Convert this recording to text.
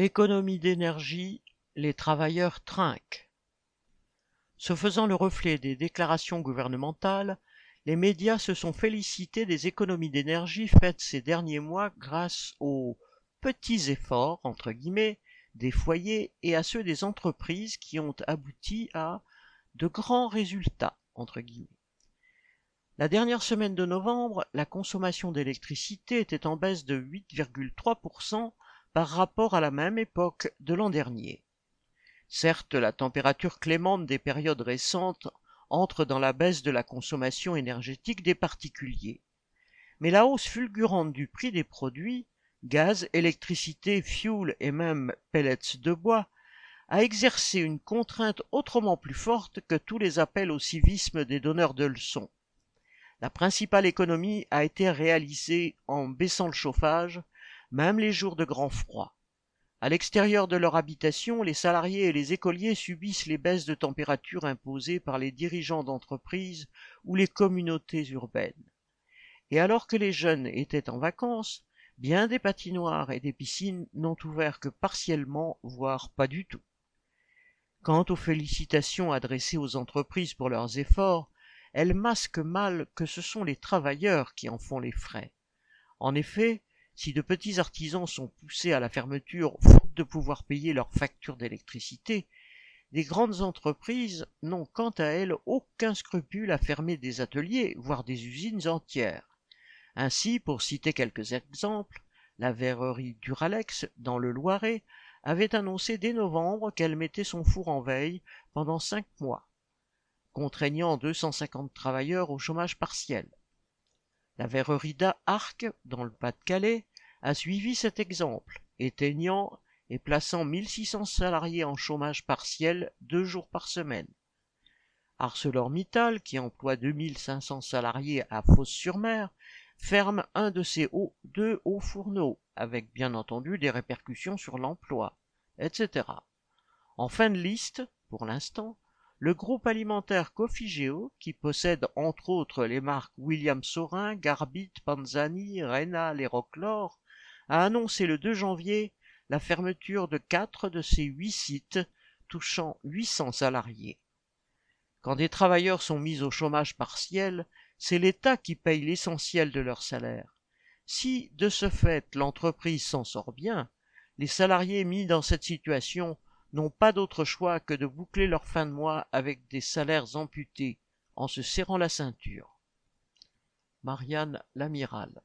Économie d'énergie, les travailleurs trinquent. Se faisant le reflet des déclarations gouvernementales, les médias se sont félicités des économies d'énergie faites ces derniers mois grâce aux petits efforts entre guillemets des foyers et à ceux des entreprises qui ont abouti à de grands résultats entre guillemets. La dernière semaine de novembre, la consommation d'électricité était en baisse de 8,3% par rapport à la même époque de l'an dernier. Certes, la température clémente des périodes récentes entre dans la baisse de la consommation énergétique des particuliers. Mais la hausse fulgurante du prix des produits, gaz, électricité, fioul et même pellets de bois, a exercé une contrainte autrement plus forte que tous les appels au civisme des donneurs de leçons. La principale économie a été réalisée en baissant le chauffage, même les jours de grand froid. À l'extérieur de leur habitation, les salariés et les écoliers subissent les baisses de température imposées par les dirigeants d'entreprises ou les communautés urbaines. Et alors que les jeunes étaient en vacances, bien des patinoires et des piscines n'ont ouvert que partiellement, voire pas du tout. Quant aux félicitations adressées aux entreprises pour leurs efforts, elles masquent mal que ce sont les travailleurs qui en font les frais. En effet, si de petits artisans sont poussés à la fermeture faute de pouvoir payer leurs factures d'électricité, des grandes entreprises n'ont quant à elles aucun scrupule à fermer des ateliers, voire des usines entières. Ainsi, pour citer quelques exemples, la verrerie Duralex, dans le Loiret, avait annoncé dès novembre qu'elle mettait son four en veille pendant cinq mois, contraignant 250 travailleurs au chômage partiel. La verrerie d'Arc, dans le Pas-de-Calais, a suivi cet exemple, éteignant et plaçant 1600 salariés en chômage partiel deux jours par semaine. ArcelorMittal, qui emploie 2500 salariés à Fos-sur-Mer, ferme un de ses hauts, deux hauts fourneaux, avec bien entendu des répercussions sur l'emploi, etc. En fin de liste, pour l'instant, le groupe alimentaire Cofigeo, qui possède entre autres les marques William Saurin, Garbit, Panzani, Rénal et Rocklor, a annoncé le 2 janvier la fermeture de quatre de ses huit sites, touchant 800 salariés. Quand des travailleurs sont mis au chômage partiel, c'est l'État qui paye l'essentiel de leur salaire. Si, de ce fait, l'entreprise s'en sort bien, les salariés mis dans cette situation n'ont pas d'autre choix que de boucler leur fin de mois avec des salaires amputés, en se serrant la ceinture. Marianne l'amiral